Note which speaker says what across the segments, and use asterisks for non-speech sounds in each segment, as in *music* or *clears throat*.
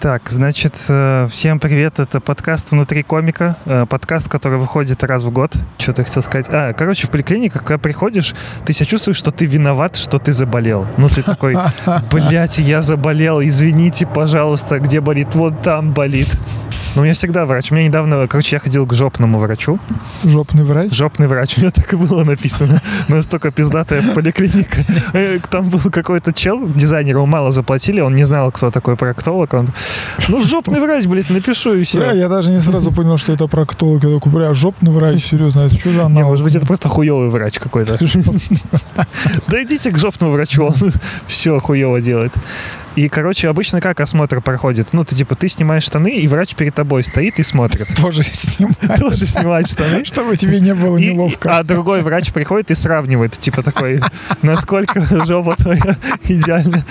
Speaker 1: Так, значит, э, всем привет, это подкаст «Внутри комика», э, подкаст, который выходит раз в год. Что-то хотел сказать. А, короче, в поликлиниках, когда приходишь, ты себя чувствуешь, что ты виноват, что ты заболел. Ну, ты такой, *laughs* блядь, я заболел, извините, пожалуйста, где болит? Вот там болит. Но у меня всегда врач. У меня недавно, короче, я ходил к жопному врачу.
Speaker 2: Жопный врач?
Speaker 1: Жопный врач. У меня так и было написано. *laughs* Настолько пиздатая поликлиника. Э, Там был какой-то чел, дизайнер, ему мало заплатили, он не знал, кто такой проктолог. Он, ну, жопный врач, блядь, напишу и все.
Speaker 2: я даже не сразу понял, что это проктолог. Я такой, бля, жопный врач, серьезно, это что за
Speaker 1: Не, может быть, это просто хуёвый врач какой-то. *laughs* Да идите к жопному врачу, он *laughs* все хуево делает. И, короче, обычно как осмотр проходит? Ну, ты типа, ты снимаешь штаны, и врач перед тобой стоит и смотрит.
Speaker 2: Тоже снимает,
Speaker 1: Тоже снимает штаны.
Speaker 2: чтобы тебе не было неловко.
Speaker 1: а другой врач приходит и сравнивает, типа такой, насколько *laughs* жопа твоя идеальна.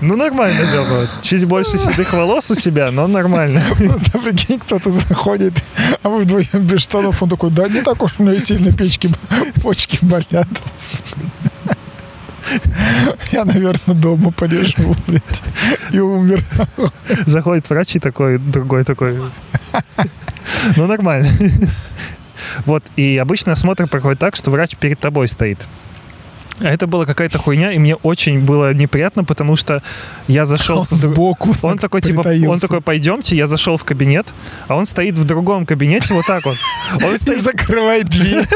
Speaker 1: Ну, нормально жопа. Чуть больше седых волос у себя, но нормально. *laughs*
Speaker 2: Просто прикинь, кто-то заходит, а вы вдвоем без штанов, он такой, да не так уж у меня сильно печки, почки болят. Я, наверное, дома полежу, блядь, и умер.
Speaker 1: Заходит врач и такой, другой такой. Ну, нормально. Вот, и обычно осмотр проходит так, что врач перед тобой стоит. А это была какая-то хуйня, и мне очень было неприятно, потому что я зашел...
Speaker 2: Он
Speaker 1: в
Speaker 2: сбоку
Speaker 1: Он
Speaker 2: так
Speaker 1: такой, типа, он
Speaker 2: притаился.
Speaker 1: такой, пойдемте, я зашел в кабинет, а он стоит в другом кабинете вот так вот. Он
Speaker 2: И
Speaker 1: стоит
Speaker 2: закрывает дверь.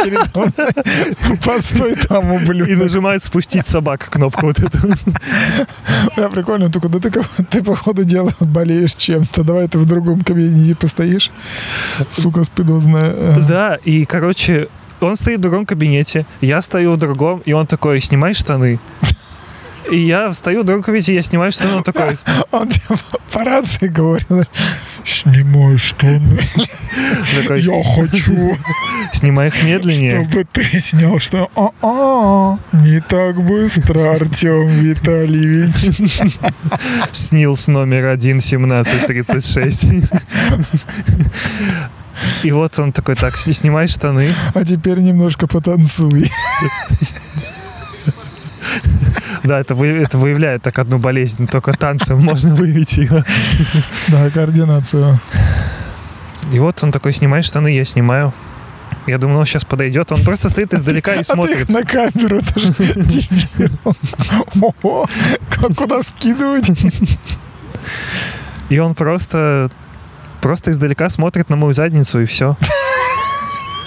Speaker 2: Постой там,
Speaker 1: и
Speaker 2: ублюдок.
Speaker 1: нажимает спустить собак кнопку вот эту.
Speaker 2: Бля, прикольно, только да ты, ты по ходу дела болеешь чем-то. Давай ты в другом кабинете постоишь. Сука спидозная.
Speaker 1: Да, и, короче, он стоит в другом кабинете, я стою в другом, и он такой, снимай штаны. И я встаю в другом кабинете, я снимаю штаны, он такой,
Speaker 2: Он тебе по рации говорит, снимай штаны.
Speaker 1: такой
Speaker 2: Я хочу,
Speaker 1: снимай их медленнее.
Speaker 2: чтобы ты снял что. А-а, не так быстро, Артем Витальевич.
Speaker 1: Снилс номер 11736. И вот он такой, так, снимай штаны.
Speaker 2: А теперь немножко потанцуй.
Speaker 1: Да, это, вы- это выявляет так одну болезнь, только танцем можно выявить ее.
Speaker 2: Да, координацию.
Speaker 1: И вот он такой, снимай штаны, я снимаю. Я думал, он сейчас подойдет, он просто стоит издалека и
Speaker 2: А
Speaker 1: смотрит.
Speaker 2: на камеру даже дебил. Ого, как куда скидывать?
Speaker 1: И он просто, просто издалека смотрит на мою задницу и все.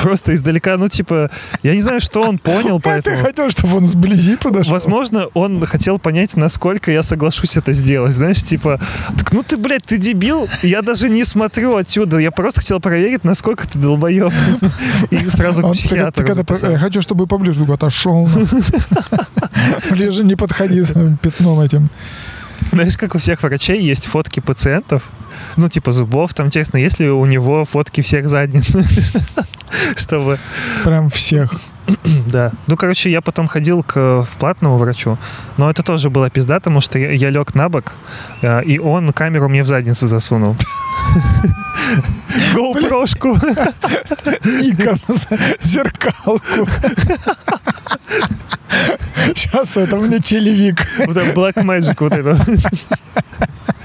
Speaker 1: Просто издалека, ну типа, я не знаю, что он понял,
Speaker 2: А Ты
Speaker 1: поэтому...
Speaker 2: хотел, чтобы он сблизи подошел?
Speaker 1: Возможно, он хотел понять, насколько я соглашусь это сделать. Знаешь, типа, так ну ты, блядь, ты дебил, я даже не смотрю отсюда. Я просто хотел проверить, насколько ты долбоеб. И сразу к психиатру.
Speaker 2: Я хочу, чтобы поближе отошел. *laughs* Ближе не подходи с пятном этим. *laughs*
Speaker 1: Знаешь, как у всех врачей есть фотки пациентов, ну, типа зубов, там интересно, есть ли у него фотки всех задниц, *laughs* чтобы,
Speaker 2: Прям всех. *clears throat*
Speaker 1: да. Ну, короче, я потом ходил к в платному врачу, но это тоже была пизда, потому что я, я лег на бок, э, и он камеру мне в задницу засунул. *laughs* GoPro-шку.
Speaker 2: Никон, зеркалку. Сейчас это мне телевик. *laughs*
Speaker 1: Вот это Black Magic вот это.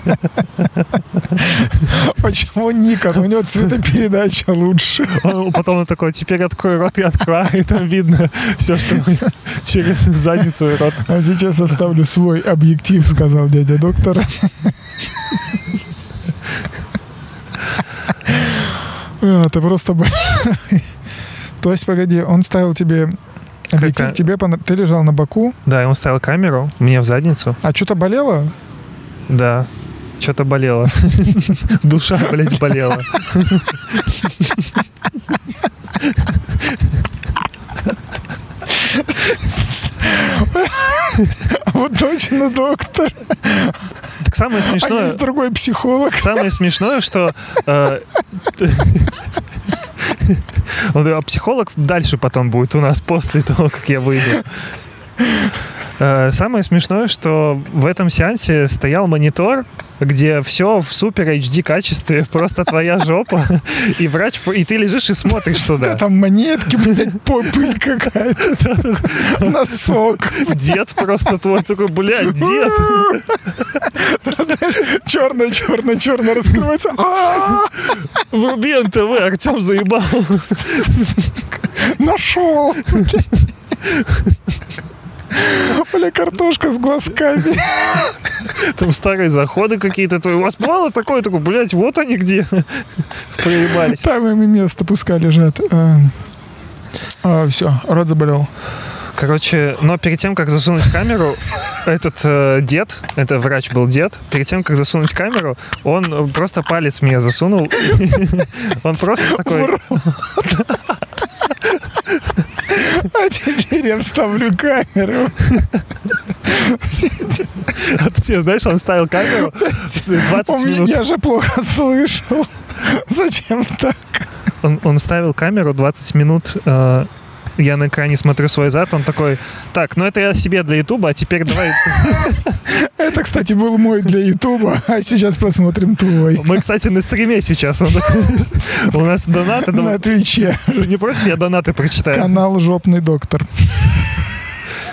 Speaker 1: *laughs*
Speaker 2: Почему Никон? У него цветопередача лучше. *laughs*
Speaker 1: Он- Потом он такой, теперь открой рот и открой, и там видно все, что через задницу и рот.
Speaker 2: А сейчас я вставлю свой объектив, сказал дядя доктор. А, Ты просто... То есть, погоди, он ставил тебе объектив,
Speaker 1: Какая-
Speaker 2: тебе пона- ты лежал на боку,
Speaker 1: Да, и он ставил камеру мне в задницу.
Speaker 2: а что-то болело?
Speaker 1: Да. Что-то болело. *laughs* Душа, блядь, болела.
Speaker 2: А вот точно доктор.
Speaker 1: Так самое
Speaker 2: А
Speaker 1: смешное...
Speaker 2: есть другой психолог.
Speaker 1: Самое смешное, что э, а психолог дальше потом будет у нас после того, как я выйду. Э, Самое смешное, что в этом сеансе стоял монитор, где все в супер HD качестве, *laughs* просто твоя жопа, и врач, и ты лежишь и смотришь туда. *laughs*
Speaker 2: Там монетки, блядь, пыль какая-то. *laughs* Носок.
Speaker 1: Дед просто твой такой, блядь, дед.
Speaker 2: Черное, черное, черное раскрывается.
Speaker 1: Вруби НТВ, Артем заебал.
Speaker 2: Нашел. Бля, картошка с глазками.
Speaker 1: Там старые заходы какие-то. У вас мало такое, такой, блядь, вот они где. Проебались.
Speaker 2: Там им место пускай лежат. А, а, все, рот заболел.
Speaker 1: Короче, но перед тем, как засунуть камеру, этот э, дед, это врач был дед, перед тем, как засунуть камеру, он просто палец мне засунул. *laughs* Он просто такой...
Speaker 2: А теперь я вставлю камеру.
Speaker 1: А ты знаешь, он ставил камеру 20 минут.
Speaker 2: Я же плохо слышал. Зачем так?
Speaker 1: Он, он ставил камеру 20 минут э, я на экране смотрю свой зад, он такой, так, ну это я себе для Ютуба, а теперь давай... *laughs*
Speaker 2: Это, кстати, был мой для Ютуба, а сейчас посмотрим твой.
Speaker 1: Мы, кстати, на стриме сейчас. *laughs* У нас донаты.
Speaker 2: На Твиче.
Speaker 1: Ты не против, я донаты прочитаю?
Speaker 2: Канал «Жопный доктор».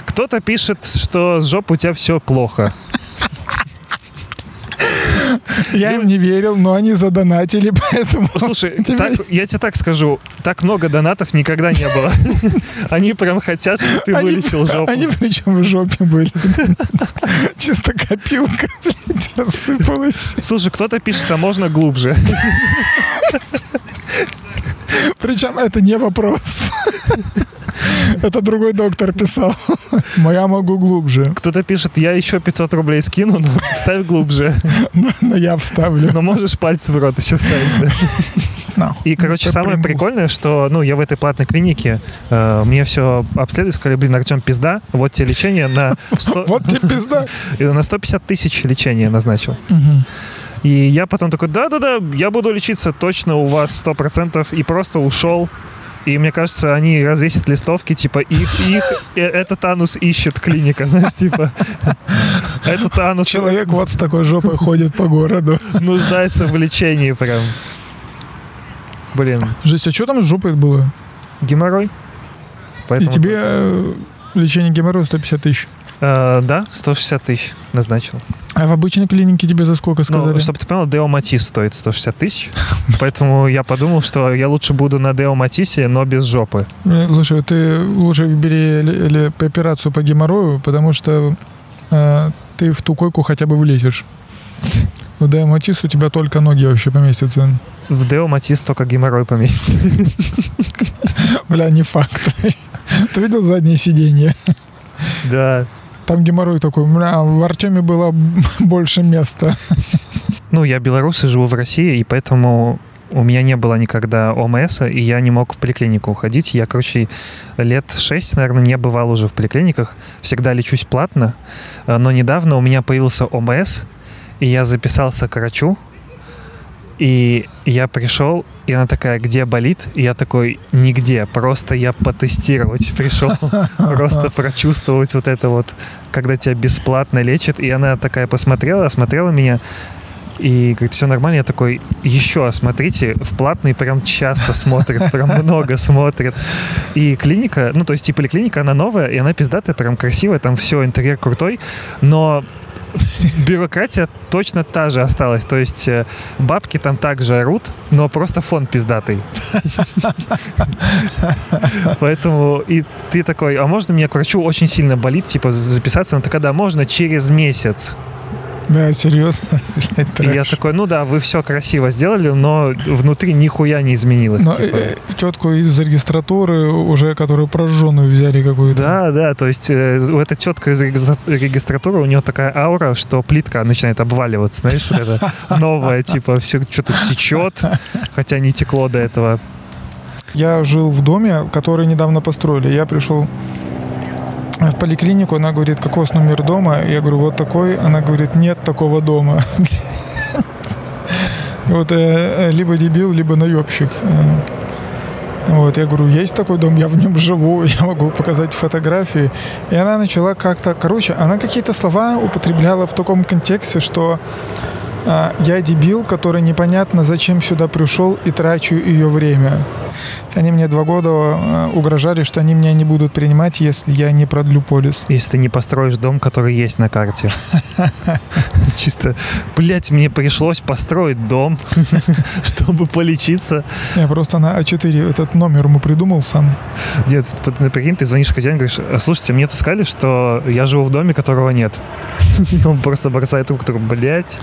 Speaker 1: Кто-то пишет, что с жопой у тебя все плохо. *laughs*
Speaker 2: Я им не верил, но они задонатили, *laughs* поэтому...
Speaker 1: Слушай, *laughs* так, я тебе так скажу, так много донатов никогда не было. Они прям хотят, чтобы ты они, вылечил жопу.
Speaker 2: Они причем в жопе были. Чисто копилка, блядь, рассыпалась.
Speaker 1: Слушай, кто-то пишет, а можно глубже?
Speaker 2: Причем это не вопрос. *laughs* Это другой доктор писал. *laughs* Моя могу глубже.
Speaker 1: Кто-то пишет, я еще 500 рублей скину, но *laughs* вставь глубже.
Speaker 2: Но, я вставлю.
Speaker 1: Но можешь пальцы в рот еще вставить? No. И, короче, самое прикольное, что, ну, я в этой платной клинике, э, мне все обследовали, сказали, блин, Артем, пизда, вот тебе лечение на...
Speaker 2: 100... Вот тебе пизда.
Speaker 1: На 150 тысяч лечения назначил. И я потом такой, да-да-да, я буду лечиться точно у вас 100%, и просто ушел. И мне кажется, они развесят листовки, типа, их, их, э, этот анус ищет клиника, знаешь, типа, этот анус...
Speaker 2: Человек вот с такой жопой ходит по городу.
Speaker 1: Нуждается в лечении прям. Блин.
Speaker 2: Жесть, а что там с жопой было?
Speaker 1: Геморрой.
Speaker 2: Поэтому И тебе э, лечение геморроя 150 тысяч?
Speaker 1: Э, да, 160 тысяч назначил.
Speaker 2: А в обычной клинике тебе за сколько ну, сказали?
Speaker 1: Ну, чтобы ты понял, Део Матис стоит 160 тысяч. *laughs* Поэтому я подумал, что я лучше буду на Део Матисе, но без жопы.
Speaker 2: Э, слушай, ты лучше бери операцию по геморрою, потому что э, ты в ту койку хотя бы влезешь. В Део Матис у тебя только ноги вообще поместятся.
Speaker 1: В Део Матис только геморрой поместится. *laughs*
Speaker 2: Бля, не факт. *laughs* Ты видел заднее сиденье?
Speaker 1: Да,
Speaker 2: там геморрой такой, бля, в Артеме было *laughs* больше места.
Speaker 1: Ну, я белорус и живу в России, и поэтому у меня не было никогда ОМС, и я не мог в поликлинику уходить. Я, короче, лет шесть, наверное, не бывал уже в поликлиниках. Всегда лечусь платно. Но недавно у меня появился ОМС, и я записался к врачу. И я пришел, и она такая, где болит? И я такой, нигде, просто я потестировать *laughs* пришел, просто прочувствовать вот это вот, когда тебя бесплатно лечат. И она такая посмотрела, осмотрела меня, и говорит, все нормально. Я такой, еще осмотрите, в платный прям часто смотрят, *laughs* прям много смотрят. И клиника, ну, то есть и поликлиника, она новая, и она пиздатая, прям красивая, там все, интерьер крутой, но бюрократия точно та же осталась. То есть э, бабки там также орут, но просто фон пиздатый. Поэтому и ты такой, а можно мне к врачу очень сильно болит, типа записаться? Она такая, да, можно через месяц.
Speaker 2: Да, серьезно. *laughs*
Speaker 1: И я такой, ну да, вы все красиво сделали, но внутри нихуя не изменилось. Но типа. э,
Speaker 2: тетку из регистратуры уже, которую прожженную взяли какую-то.
Speaker 1: Да, да, то есть э, у этой тетка из регистратуры, у нее такая аура, что плитка начинает обваливаться, знаешь, это *laughs* новое, типа все что-то течет, хотя не текло до этого.
Speaker 2: Я жил в доме, который недавно построили. Я пришел в поликлинику, она говорит, какой у вас номер дома? Я говорю, вот такой. Она говорит, нет такого дома. *laughs* Вот э, либо дебил, либо наебщик. Э, вот, я говорю, есть такой дом, я в нем живу, *laughs* я могу показать фотографии. И она начала как-то, короче, она какие-то слова употребляла в таком контексте, что я дебил, который непонятно зачем сюда пришел и трачу ее время. Они мне два года а, угрожали, что они меня не будут принимать, если я не продлю полис.
Speaker 1: Если ты не построишь дом, который есть на карте. *laughs* Чисто, блядь, мне пришлось построить дом, *laughs* чтобы полечиться.
Speaker 2: Я просто на А4 этот номер ему придумал сам.
Speaker 1: Нет, прикинь, ты звонишь хозяину, говоришь, слушайте, мне тут сказали, что я живу в доме, которого нет. *laughs* Он просто бросает руку, такой, блядь.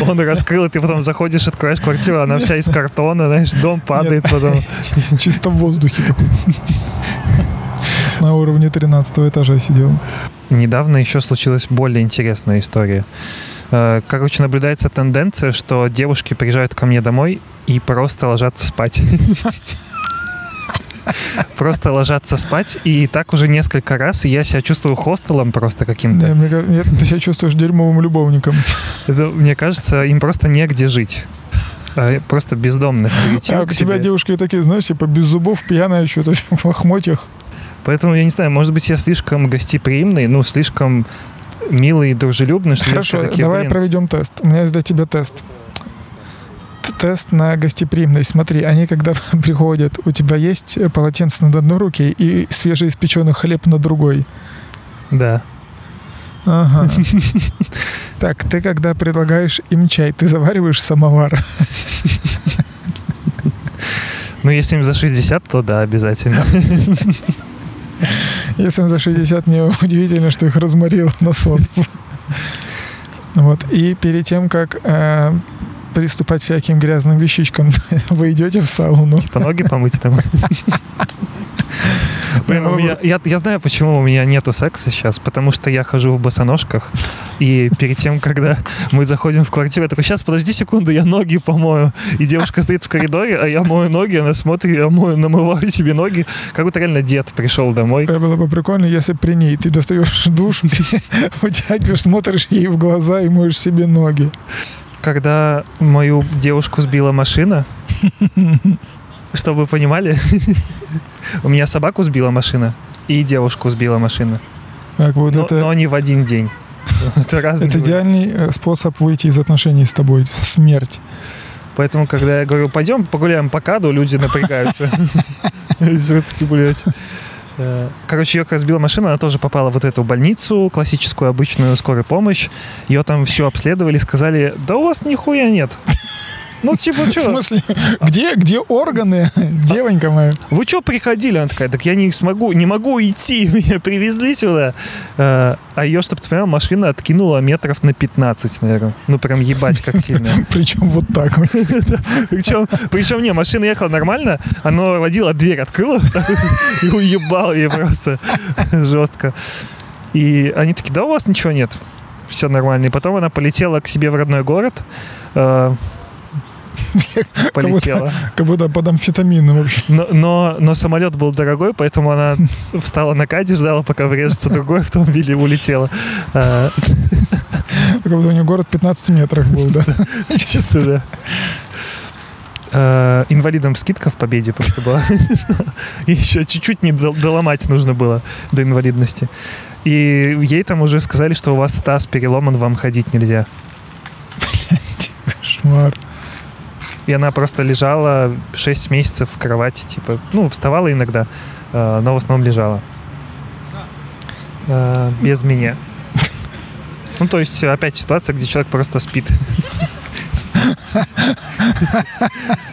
Speaker 1: Он раскрыл, и ты потом заходишь, открываешь квартиру, она вся из картона, знаешь, дом падает потом. *laughs*
Speaker 2: Чисто в воздухе. *laughs* На уровне 13 этажа сидел.
Speaker 1: Недавно еще случилась более интересная история. Э, короче, наблюдается тенденция, что девушки приезжают ко мне домой и просто ложатся спать. *laughs* Просто ложатся спать, и так уже несколько раз, я себя чувствую хостелом просто каким-то.
Speaker 2: Да, мне, ты себя чувствуешь дерьмовым любовником.
Speaker 1: Мне кажется, им просто негде жить. А просто бездомных
Speaker 2: А у тебя девушки такие, знаешь, типа без зубов, пьяная что-то в лохмотьях.
Speaker 1: Поэтому, я не знаю, может быть, я слишком гостеприимный, ну, слишком милый и дружелюбный, что
Speaker 2: Хорошо,
Speaker 1: такие,
Speaker 2: давай
Speaker 1: блин...
Speaker 2: проведем тест. У меня есть для тебя тест. Тест на гостеприимность. Смотри, они когда *laughs* приходят, у тебя есть полотенце над одной руке и свежеиспеченный хлеб на другой.
Speaker 1: Да.
Speaker 2: Ага. *laughs* Так, ты когда предлагаешь им чай, ты завариваешь самовар? *laughs*
Speaker 1: Ну, если им за 60, то да, обязательно. *laughs*
Speaker 2: Если им за 60, не удивительно, что их разморило на сон. Вот. И перед тем, как э, приступать к всяким грязным вещичкам, вы идете в сауну.
Speaker 1: Типа ноги помыть там. Блин, у меня, я, я знаю, почему у меня нету секса сейчас, потому что я хожу в босоножках, и перед тем, когда мы заходим в квартиру, я такой, сейчас, подожди секунду, я ноги помою. И девушка стоит в коридоре, а я мою ноги, она смотрит, я мою, намываю себе ноги, как будто реально дед пришел домой.
Speaker 2: Это было бы прикольно, если при ней ты достаешь душ, *laughs* вытягиваешь, смотришь ей в глаза и моешь себе ноги.
Speaker 1: Когда мою девушку сбила машина, *laughs* чтобы вы понимали, *laughs* у меня собаку сбила машина и девушку сбила машина.
Speaker 2: Так, вот
Speaker 1: но,
Speaker 2: это,
Speaker 1: но не в один день. *laughs* Это разные.
Speaker 2: это идеальный э, способ выйти из отношений с тобой. Смерть.
Speaker 1: Поэтому, когда я говорю, пойдем погуляем по каду, люди напрягаются. *laughs* Все-таки, блядь. Э, Короче, ее как разбила машина, она тоже попала вот в эту больницу, классическую, обычную скорую помощь. Ее там все обследовали, сказали, да у вас нихуя нет. Ну, типа,
Speaker 2: В
Speaker 1: что?
Speaker 2: смысле, где, где органы, девонька моя?
Speaker 1: Вы что приходили? Она такая, так я не смогу, не могу идти, *laughs* меня привезли сюда. Э, А ее, чтобы ты понимал, машина откинула метров на 15, наверное. Ну, прям ебать, как сильно. *laughs*
Speaker 2: Причем вот так. *laughs*
Speaker 1: Причем, причем, не, машина ехала нормально, она водила, дверь открыла и уебал ей просто жестко. И они такие, да у вас ничего нет, все нормально. И потом она полетела к себе в родной город, э, *laughs* полетела.
Speaker 2: Как будто под амфетамином вообще.
Speaker 1: Но, но, но самолет был дорогой, поэтому она встала на каде, ждала, пока врежется другой автомобиль и улетела. А,
Speaker 2: Как будто у нее город 15 метрах был, да. *laughs*
Speaker 1: Чисто, да. А, Инвалидам скидка в победе просто была. *laughs* И еще чуть-чуть не дол- доломать нужно было до инвалидности. И ей там уже сказали, что у вас таз переломан, вам ходить нельзя.
Speaker 2: Кошмар.
Speaker 1: И она просто лежала 6 месяцев в кровати, типа, ну, вставала иногда, э, но в основном лежала. Э, Без меня. Ну, то есть, опять ситуация, где человек просто спит.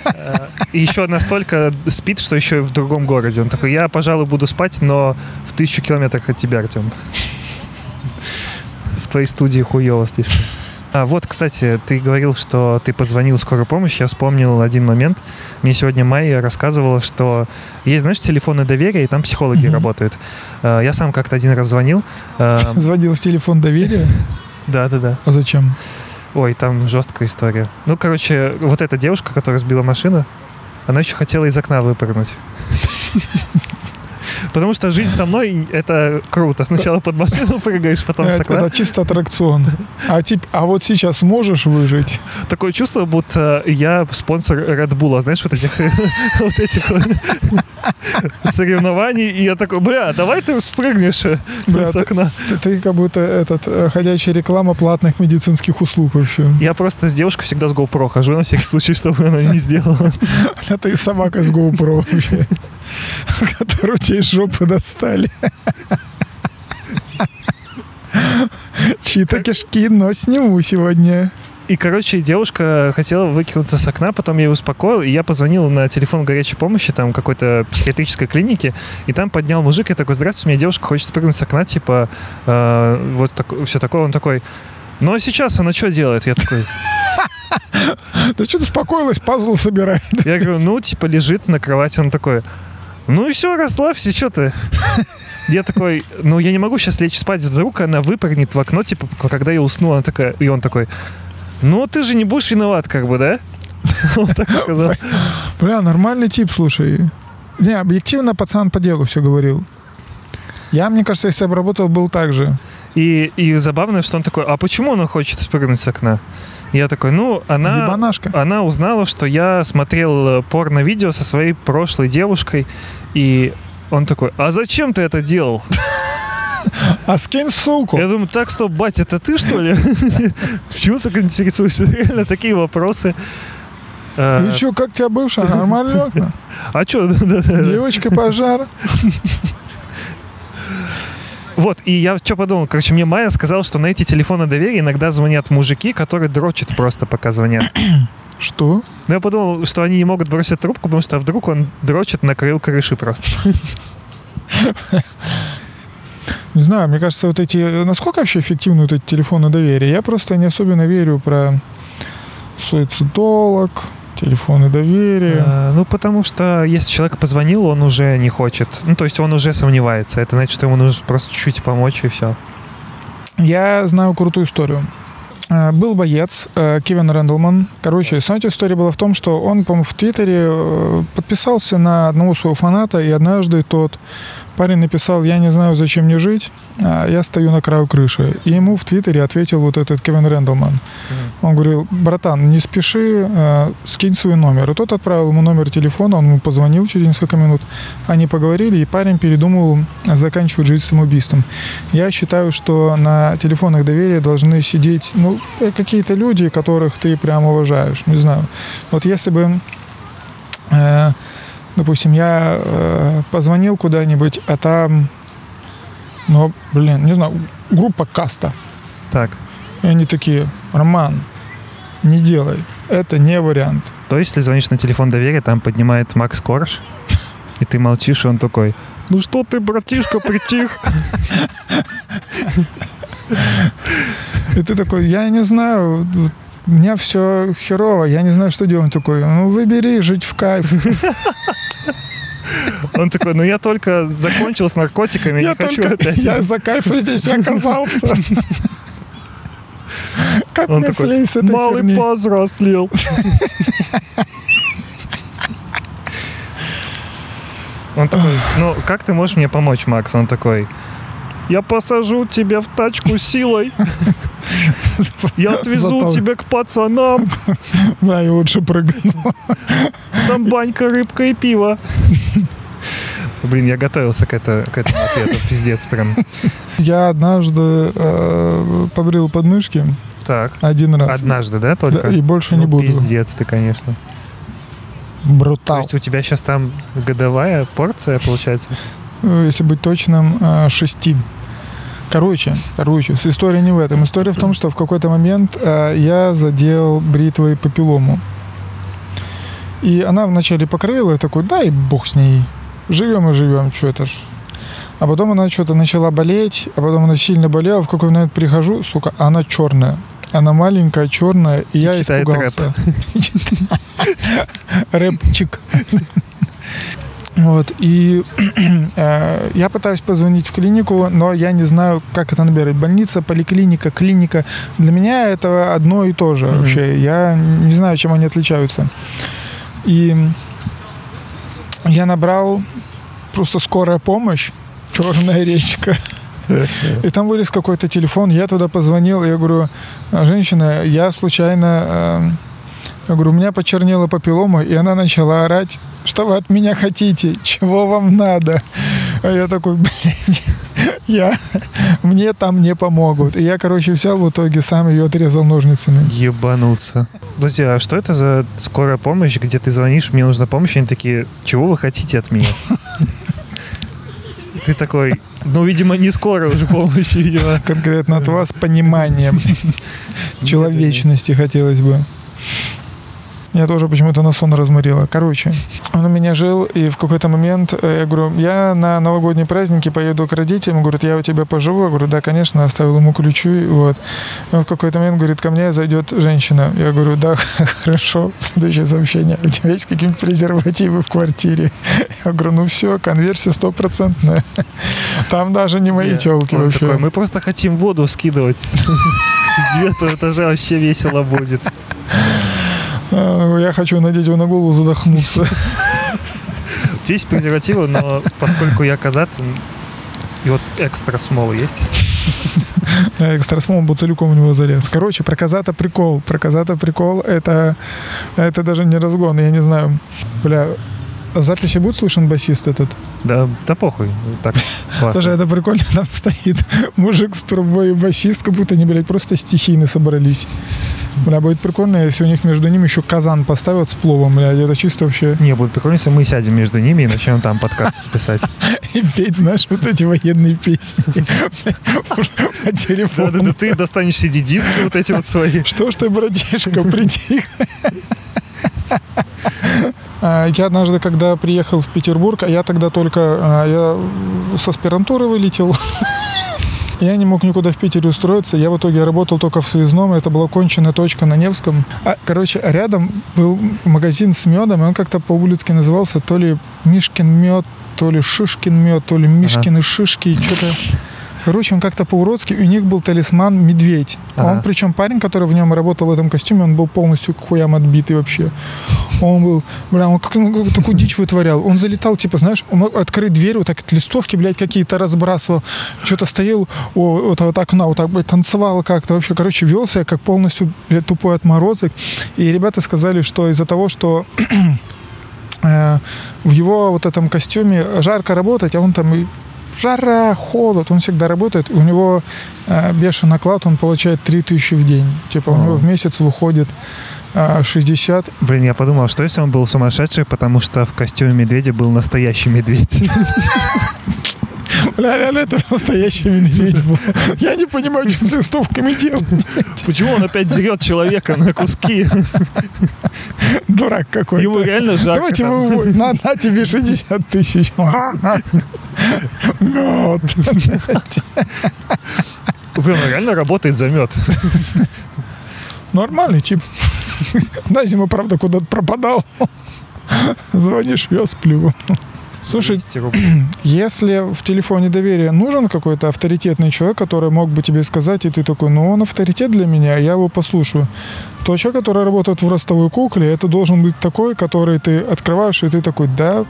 Speaker 1: Э, И еще настолько спит, что еще и в другом городе. Он такой, я, пожалуй, буду спать, но в тысячу километрах от тебя, Артем. В твоей студии хуево слишком. А вот, кстати, ты говорил, что ты позвонил в скорую помощь. Я вспомнил один момент. Мне сегодня Майя рассказывала, что есть, знаешь, телефоны доверия, и там психологи
Speaker 2: Мгм.
Speaker 1: работают. Э, Я сам как-то один раз звонил. Э, *laughs*
Speaker 2: Звонил в телефон доверия. *laughs*
Speaker 1: Да-да-да.
Speaker 2: А зачем?
Speaker 1: Ой, там жесткая история. Ну, короче, вот эта девушка, которая сбила машину, она еще хотела из окна выпрыгнуть. *laughs* Потому что жить со мной — это круто. Сначала под машину прыгаешь, потом с
Speaker 2: Это,
Speaker 1: окна.
Speaker 2: это чисто аттракцион. А, тип, а вот сейчас можешь выжить?
Speaker 1: Такое чувство, будто я спонсор Red Bull, а знаешь, вот этих *laughs* вот этих соревнований. И я такой, бля, давай ты спрыгнешь
Speaker 2: Бля,
Speaker 1: с окна.
Speaker 2: Ты, ты как будто этот э, ходячая реклама платных медицинских услуг вообще.
Speaker 1: Я просто с девушкой всегда с GoPro хожу на всякий случай, чтобы она не сделала. *laughs*
Speaker 2: Это и собака с GoPro вообще, *laughs* которую тебе жопы достали. Чьи-то кишки, но сниму сегодня.
Speaker 1: И, короче, девушка хотела выкинуться с окна, потом я ее успокоил, и я позвонил на телефон горячей помощи, там, какой-то психиатрической клиники, и там поднял мужик, я такой, здравствуйте, меня девушка хочет спрыгнуть с окна, типа, э, вот так, все такое. Он такой, ну а сейчас она что делает? Я такой, *laughs*
Speaker 2: Да что ты успокоилась, пазл собирай.
Speaker 1: я говорю, ну, типа, лежит на кровати. Он такой, ну и все, расслабься, что ты? Я такой, ну я не могу сейчас лечь спать, вдруг она выпрыгнет в окно, типа, когда я усну, она такая, и он такой, ну ты же не будешь виноват, как бы, да? *laughs* Он так сказал.
Speaker 2: Бля, нормальный тип, слушай. Не, объективно пацан по делу все говорил. Я, мне кажется, если бы работал, был так же.
Speaker 1: И, и забавно, что он такой, а почему она хочет спрыгнуть с окна? Я такой, ну, она,
Speaker 2: Ебанашка.
Speaker 1: она узнала, что я смотрел э, порно-видео со своей прошлой девушкой, и он такой, а зачем ты это делал? *laughs*
Speaker 2: А скинь ссылку.
Speaker 1: Я думаю, так, стоп, бать, это ты, что ли? *laughs* Почему так интересуешься? Реально такие вопросы. А,
Speaker 2: И что, как тебя бывшая? Нормально? *laughs*
Speaker 1: А что?
Speaker 2: Девочка пожар.
Speaker 1: Вот, и я что подумал, короче, мне Майя сказала, что на эти телефоны доверия иногда звонят мужики, которые дрочат просто, пока звонят. *clears throat*
Speaker 2: Что?
Speaker 1: Но я подумал, что они не могут бросить трубку, потому что вдруг он дрочит на краю крыши просто. *laughs*
Speaker 2: Не знаю, мне кажется, вот эти... Насколько вообще эффективны вот эти телефоны доверия? Я просто не особенно верю про суицидолог, телефоны доверия.
Speaker 1: А, Ну, потому что если человек позвонил, он уже не хочет. Ну, то есть он уже сомневается. Это значит, что ему нужно просто чуть-чуть помочь, и все.
Speaker 2: Я знаю крутую историю. Э, Был боец э, Кевин Рэндалман. Короче, суть истории была в том, что он, по-моему, в Твиттере подписался на одного своего фаната, и однажды тот парень написал, я не знаю, зачем мне жить, а я стою на краю крыши. И ему в Твиттере ответил вот этот Кевин Рэндалман. Он говорил, братан, не спеши, э, скинь свой номер. И тот отправил ему номер телефона, он ему позвонил через несколько минут. Они поговорили, и парень передумал заканчивать жизнь самоубийством. Я считаю, что на телефонах доверия должны сидеть ну, э, какие-то люди, которых ты прям уважаешь. Не знаю. Вот если бы э, допустим, я э, позвонил куда-нибудь, а там, ну, блин, не знаю, группа Каста.
Speaker 1: Так.
Speaker 2: И они такие, Роман, не делай, это не вариант.
Speaker 1: То есть, если звонишь на телефон доверия, там поднимает Макс Корж, и ты молчишь, и он такой, ну что ты, братишка, притих?
Speaker 2: И ты такой, я не знаю, у меня все херово, я не знаю, что делать. Он такой, ну выбери жить в кайф.
Speaker 1: Он такой, ну я только закончил с наркотиками,
Speaker 2: Я
Speaker 1: не хочу
Speaker 2: только
Speaker 1: опять.
Speaker 2: я за кайфом здесь *laughs* оказался. Как
Speaker 1: Он такой, малый
Speaker 2: херни?»
Speaker 1: повзрослел. Он такой, ну как ты можешь мне помочь, Макс? Он такой, я посажу тебя в тачку силой. Я отвезу
Speaker 2: Зато-
Speaker 1: тебя к пацанам.
Speaker 2: Да, я лучше прыгну.
Speaker 1: Там банька, рыбка и пиво. Блин, я готовился к, это, к этому ответу. Пиздец прям.
Speaker 2: Я однажды э, побрил подмышки
Speaker 1: Так.
Speaker 2: один раз.
Speaker 1: Однажды, да,
Speaker 2: Да,
Speaker 1: только?
Speaker 2: и больше
Speaker 1: Ну,
Speaker 2: не буду.
Speaker 1: Пиздец ты, конечно. То
Speaker 2: Брутал.
Speaker 1: есть у тебя сейчас там годовая порция, получается?
Speaker 2: Э, Если быть точным, э, шести. Короче, короче, с- история не в этом. История в том, что в какой-то момент э, я задел бритвой папиллому. И она вначале покрыла, я такой, да и бог с ней. Живем и живем, что это ж. А потом она что-то начала болеть, а потом она сильно болела. В какой момент прихожу, сука, она черная. Она маленькая, черная, и я
Speaker 1: Читает
Speaker 2: испугался. *laughs* Рэпчик. Вот, и *clears throat* э, я пытаюсь позвонить в клинику, но я не знаю, как это набирать. Больница, поликлиника, клиника. Для меня это одно и то же
Speaker 1: Мгм.
Speaker 2: вообще. Я не знаю, чем они отличаются. И я набрал просто скорая помощь, *laughs* черная речка. И там вылез какой-то телефон, я туда позвонил, я говорю, женщина, я случайно, э, я говорю, у меня почернела папиллома, и она начала орать, что вы от меня хотите, чего вам надо. А я такой, блядь, *laughs* я, мне там не помогут. И я, короче, взял в итоге сам ее отрезал ножницами.
Speaker 1: Ебануться. Подожди, а что это за скорая помощь, где ты звонишь, мне нужна помощь, и они такие, чего вы хотите от меня? Ты такой, ну, видимо, не скоро уже помощи, видимо.
Speaker 2: Конкретно от вас пониманием человечности хотелось бы. Меня тоже почему-то на сон разморило. Короче, он у меня жил, и в какой-то момент э, я говорю, я на новогодние праздники поеду к родителям, говорит, я у тебя поживу. Я говорю, да, конечно, оставил ему ключи. Вот. И он в какой-то момент говорит, ко мне зайдет женщина. Я говорю, да, *laughs* хорошо. Следующее сообщение. У тебя есть какие-нибудь презервативы в квартире? Я говорю, ну все, конверсия стопроцентная. *laughs* Там даже не мои телки вообще.
Speaker 1: Такой, мы просто хотим воду скидывать с *laughs* девятого этажа, вообще весело будет.
Speaker 2: А, я хочу надеть его на голову, задохнуться. *laughs*
Speaker 1: Есть презервативы, но поскольку я казат, и вот экстра смол есть? *laughs*
Speaker 2: Экстра смол был целиком у него залез. Короче, про казата прикол. Про казата прикол это, это даже не разгон, я не знаю. Бля, записи будет слышен басист этот?
Speaker 1: Да, да похуй. Так, *laughs* классно.
Speaker 2: Тоже это прикольно, там стоит *laughs* мужик с трубой и басист, как будто они, блядь, просто стихийно собрались. Бля, будет прикольно, если у них между ними еще казан поставят с пловом, блядь, это чисто вообще...
Speaker 1: Не, будет прикольно, если мы сядем между ними и начнем там подкаст писать. *laughs*
Speaker 2: И петь, знаешь, вот эти военные песни по телефону.
Speaker 1: Да-да-да, ты достанешь CD-диски вот эти вот свои.
Speaker 2: Что ж ты, братишка, приди. А, я однажды, когда приехал в Петербург, а я тогда только а, я с аспирантуры вылетел. *laughs* Я не мог никуда в Питере устроиться. Я в итоге работал только в связном. Это была конченая точка на Невском. А, короче, рядом был магазин с медом, и он как-то по-улицки назывался то ли Мишкин мед, то ли Шишкин мед, то ли Мишкины ага. шишки. Что-то Короче, он как-то по-уродски, у них был талисман медведь. Ага. Он, причем парень, который в нем работал в этом костюме, он был полностью к хуям отбитый вообще. Он был, бля, он как, ну, такую дичь вытворял. Он залетал, типа, знаешь, он мог открыть дверь, вот так листовки, блядь, какие-то разбрасывал. Что-то стоял у вот, вот окна, вот так, блядь, танцевал как-то вообще. Короче, вел себя как полностью, блядь, тупой отморозок. И ребята сказали, что из-за того, что *clears throat* э, в его вот этом костюме жарко работать, а он там и жара, холод, он всегда работает. У него э, бешеный оклад, он получает 3000 в день. Типа у него в месяц выходит 60.
Speaker 1: Блин, я подумал, что если он был сумасшедший, потому что в костюме медведя был настоящий медведь. *laughs*
Speaker 2: Реально это настоящий медведь был. Я не понимаю, что с листовками делать.
Speaker 1: Почему он опять дерет человека на куски?
Speaker 2: Дурак какой
Speaker 1: Ему реально жарко.
Speaker 2: Давайте вы, на, на тебе 60 тысяч. Мед.
Speaker 1: Блин, он реально работает за мед.
Speaker 2: Нормальный тип. На зиму, правда, куда-то пропадал. Звонишь, я сплю. Слушай, *clears throat* если в телефоне доверия нужен какой-то авторитетный человек, который мог бы тебе сказать, и ты такой, ну он авторитет для меня, я его послушаю, то человек, который работает в ростовой кукле, это должен быть такой, который ты открываешь, и ты такой, да,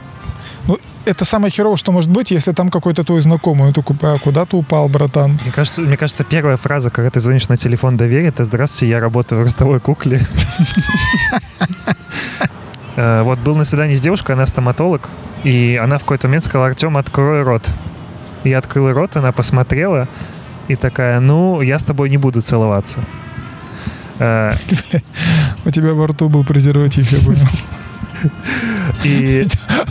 Speaker 2: ну, это самое херовое, что может быть, если там какой-то твой знакомый. Он такой, а куда ты упал, братан?
Speaker 1: Мне кажется, мне кажется, первая фраза, когда ты звонишь на телефон доверия, это «Здравствуйте, я работаю в ростовой кукле». *laughs* Э, вот был на свидании с девушкой, она стоматолог, и она в какой-то момент сказала, Артем, открой рот. Я открыл рот, она посмотрела и такая, ну, я с тобой не буду целоваться.
Speaker 2: Э, у тебя во рту был презерватив, я понял.
Speaker 1: И...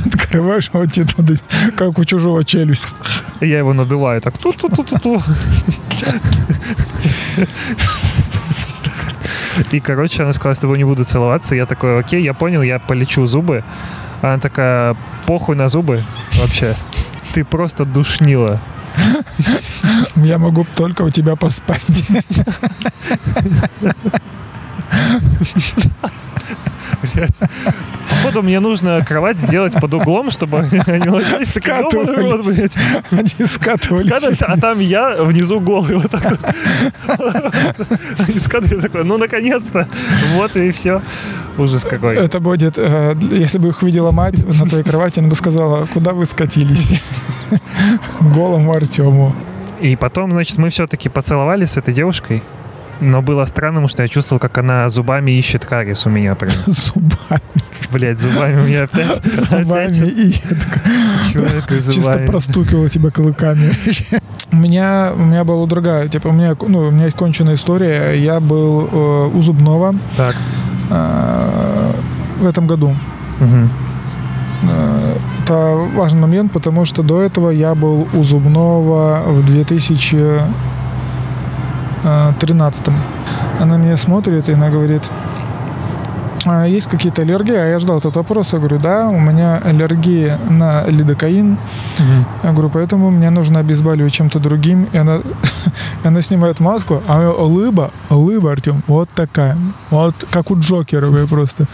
Speaker 2: Открываешь, а вот тебе туда, как у чужого челюсть.
Speaker 1: Я его надуваю так. Ту-ту-ту-ту-ту. И, короче, она сказала, с тобой не буду целоваться. Я такой, окей, я понял, я полечу зубы. Она такая, похуй на зубы вообще. Ты просто душнила.
Speaker 2: Я могу только у тебя поспать.
Speaker 1: Блять. Походу, мне нужно кровать сделать под углом, чтобы *laughs* они ложились
Speaker 2: скатывались. Они скатывались.
Speaker 1: А там я внизу голый вот так вот. Такой, ну, наконец-то. Вот и все. Ужас какой.
Speaker 2: Это будет, э, если бы их видела мать на твоей кровати, она бы сказала, куда вы скатились? *laughs* Голому Артему.
Speaker 1: И потом, значит, мы все-таки поцеловались с этой девушкой. Но было странно, потому что я чувствовал, как она зубами ищет кариес у меня прям. *laughs*
Speaker 2: Зубами.
Speaker 1: Блять, зубами у меня опять. *laughs*
Speaker 2: Зубами
Speaker 1: опять
Speaker 2: и
Speaker 1: человек
Speaker 2: чисто
Speaker 1: зубами.
Speaker 2: простукивала тебя клыками. У меня, у меня была другая, типа, у меня, ну, у меня есть конченая история. Я был э, у зубного
Speaker 1: Так.
Speaker 2: э, в этом году. Э, Это важный момент, потому что до этого я был у зубного в 2013. Она меня смотрит, и она говорит, «А есть какие-то аллергии? А я ждал этот вопрос. Я говорю, да, у меня аллергия на лидокаин.
Speaker 1: Мгм.
Speaker 2: Я говорю, поэтому мне нужно обезболивать чем-то другим. И она, *laughs* она снимает маску, а у нее улыба, улыба, Артем, вот такая. Вот как у Джокера вы просто.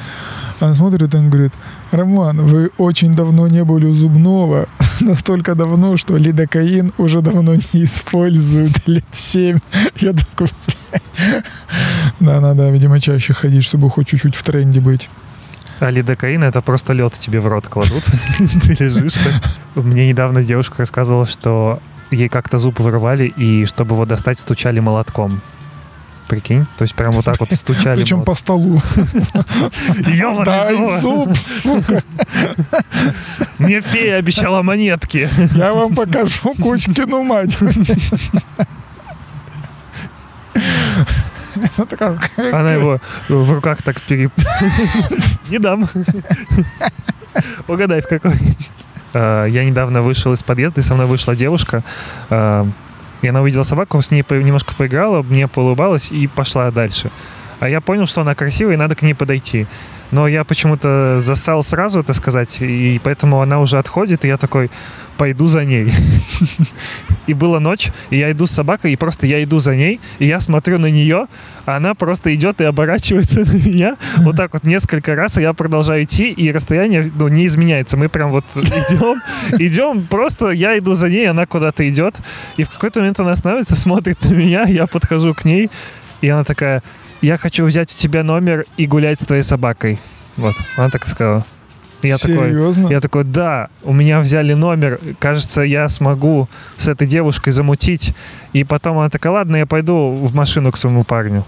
Speaker 2: Она смотрит и говорит, Роман, вы очень давно не были у зубного. *laughs* Настолько давно, что лидокаин уже давно не используют. *laughs* Лет семь. Я такой. Да, надо, видимо, чаще ходить, чтобы хоть чуть-чуть в тренде быть.
Speaker 1: А лидокаин это просто лед тебе в рот кладут. *laughs* Ты лежишь так. Мне недавно девушка рассказывала, что ей как-то зуб вырвали, и чтобы его достать, стучали молотком. Прикинь? То есть прям вот так вот стучали.
Speaker 2: Причем по столу. Дай
Speaker 1: зуб!
Speaker 2: зуб, сука.
Speaker 1: Мне фея обещала монетки.
Speaker 2: Я вам покажу Кучкину мать. Она
Speaker 1: его в руках так пере... Не дам. Угадай, в какой. А, Я недавно вышел из подъезда, и со мной вышла девушка. И она увидела собаку, с ней немножко поиграла, мне поулыбалась и пошла дальше. А я понял, что она красивая, и надо к ней подойти. Но я почему-то засал сразу это сказать, и поэтому она уже отходит, и я такой, пойду за ней. *laughs* И была ночь, и я иду с собакой, и просто я иду за ней, и я смотрю на нее, а она просто идет и оборачивается *laughs* на меня *laughs* вот так вот несколько раз, и я продолжаю идти, и расстояние ну, не изменяется. Мы прям вот идем, идем, просто я иду за ней, она куда-то идет, и в какой-то момент она останавливается, смотрит на меня, я подхожу к ней, и она такая, я хочу взять у тебя номер и гулять с твоей собакой. Вот, она так и сказала. Я такой,
Speaker 2: Серьезно?
Speaker 1: я такой, да, у меня взяли номер, кажется, я смогу с этой девушкой замутить. И потом она такая, ладно, я пойду в машину к своему парню.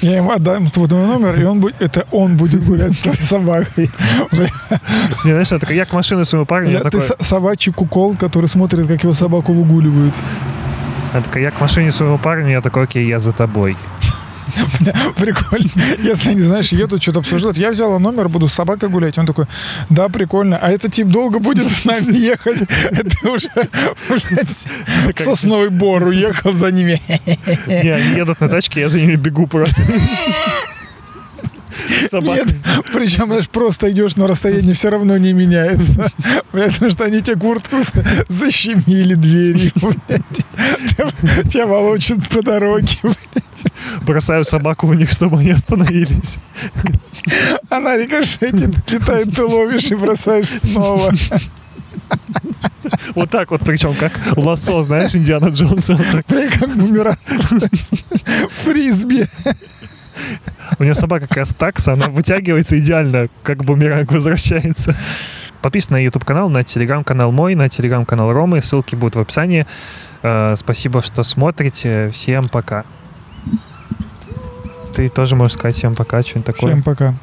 Speaker 2: Я ему отдам твой номер, и он будет, это он будет гулять с твоей собакой.
Speaker 1: Не, знаешь, она такая, я к машине своему парню, я,
Speaker 2: Я- Ты
Speaker 1: такой,
Speaker 2: со- собачий кукол, который смотрит, как его собаку выгуливают.
Speaker 1: Она такая, я к машине своему парню, я такой, окей, я за тобой. *laughs*
Speaker 2: Прикольно. Если они, знаешь, едут, что-то обсуждают. Я взяла номер, буду с собакой гулять. Он такой, да, прикольно. А этот тип долго будет с нами *laughs* ехать. Это уже, уже в сосновый бор уехал за ними.
Speaker 1: Не, они едут на тачке, я за ними бегу просто. *laughs* *laughs* Собака.
Speaker 2: Нет, причем, знаешь, просто идешь на расстоянии, все равно не меняется. *laughs* Потому что они тебе куртку за- защемили двери. *laughs* блядь. Тебя- волочат по дороге. блядь.
Speaker 1: Бросаю собаку у них, чтобы они остановились.
Speaker 2: Она рикошетит, летает, ты ловишь и бросаешь снова.
Speaker 1: Вот так вот, причем как лосо, знаешь, Индиана Джонса.
Speaker 2: Бля, как бумеранг. Фрисби.
Speaker 1: У меня собака как раз такса, она вытягивается идеально, как бумеранг возвращается. Подписывайтесь на YouTube канал, на телеграм-канал мой, на телеграм-канал Ромы. Ссылки будут в описании. Э, Спасибо, что смотрите. Всем пока. Ты тоже можешь сказать всем пока, что-нибудь такое.
Speaker 2: Всем пока.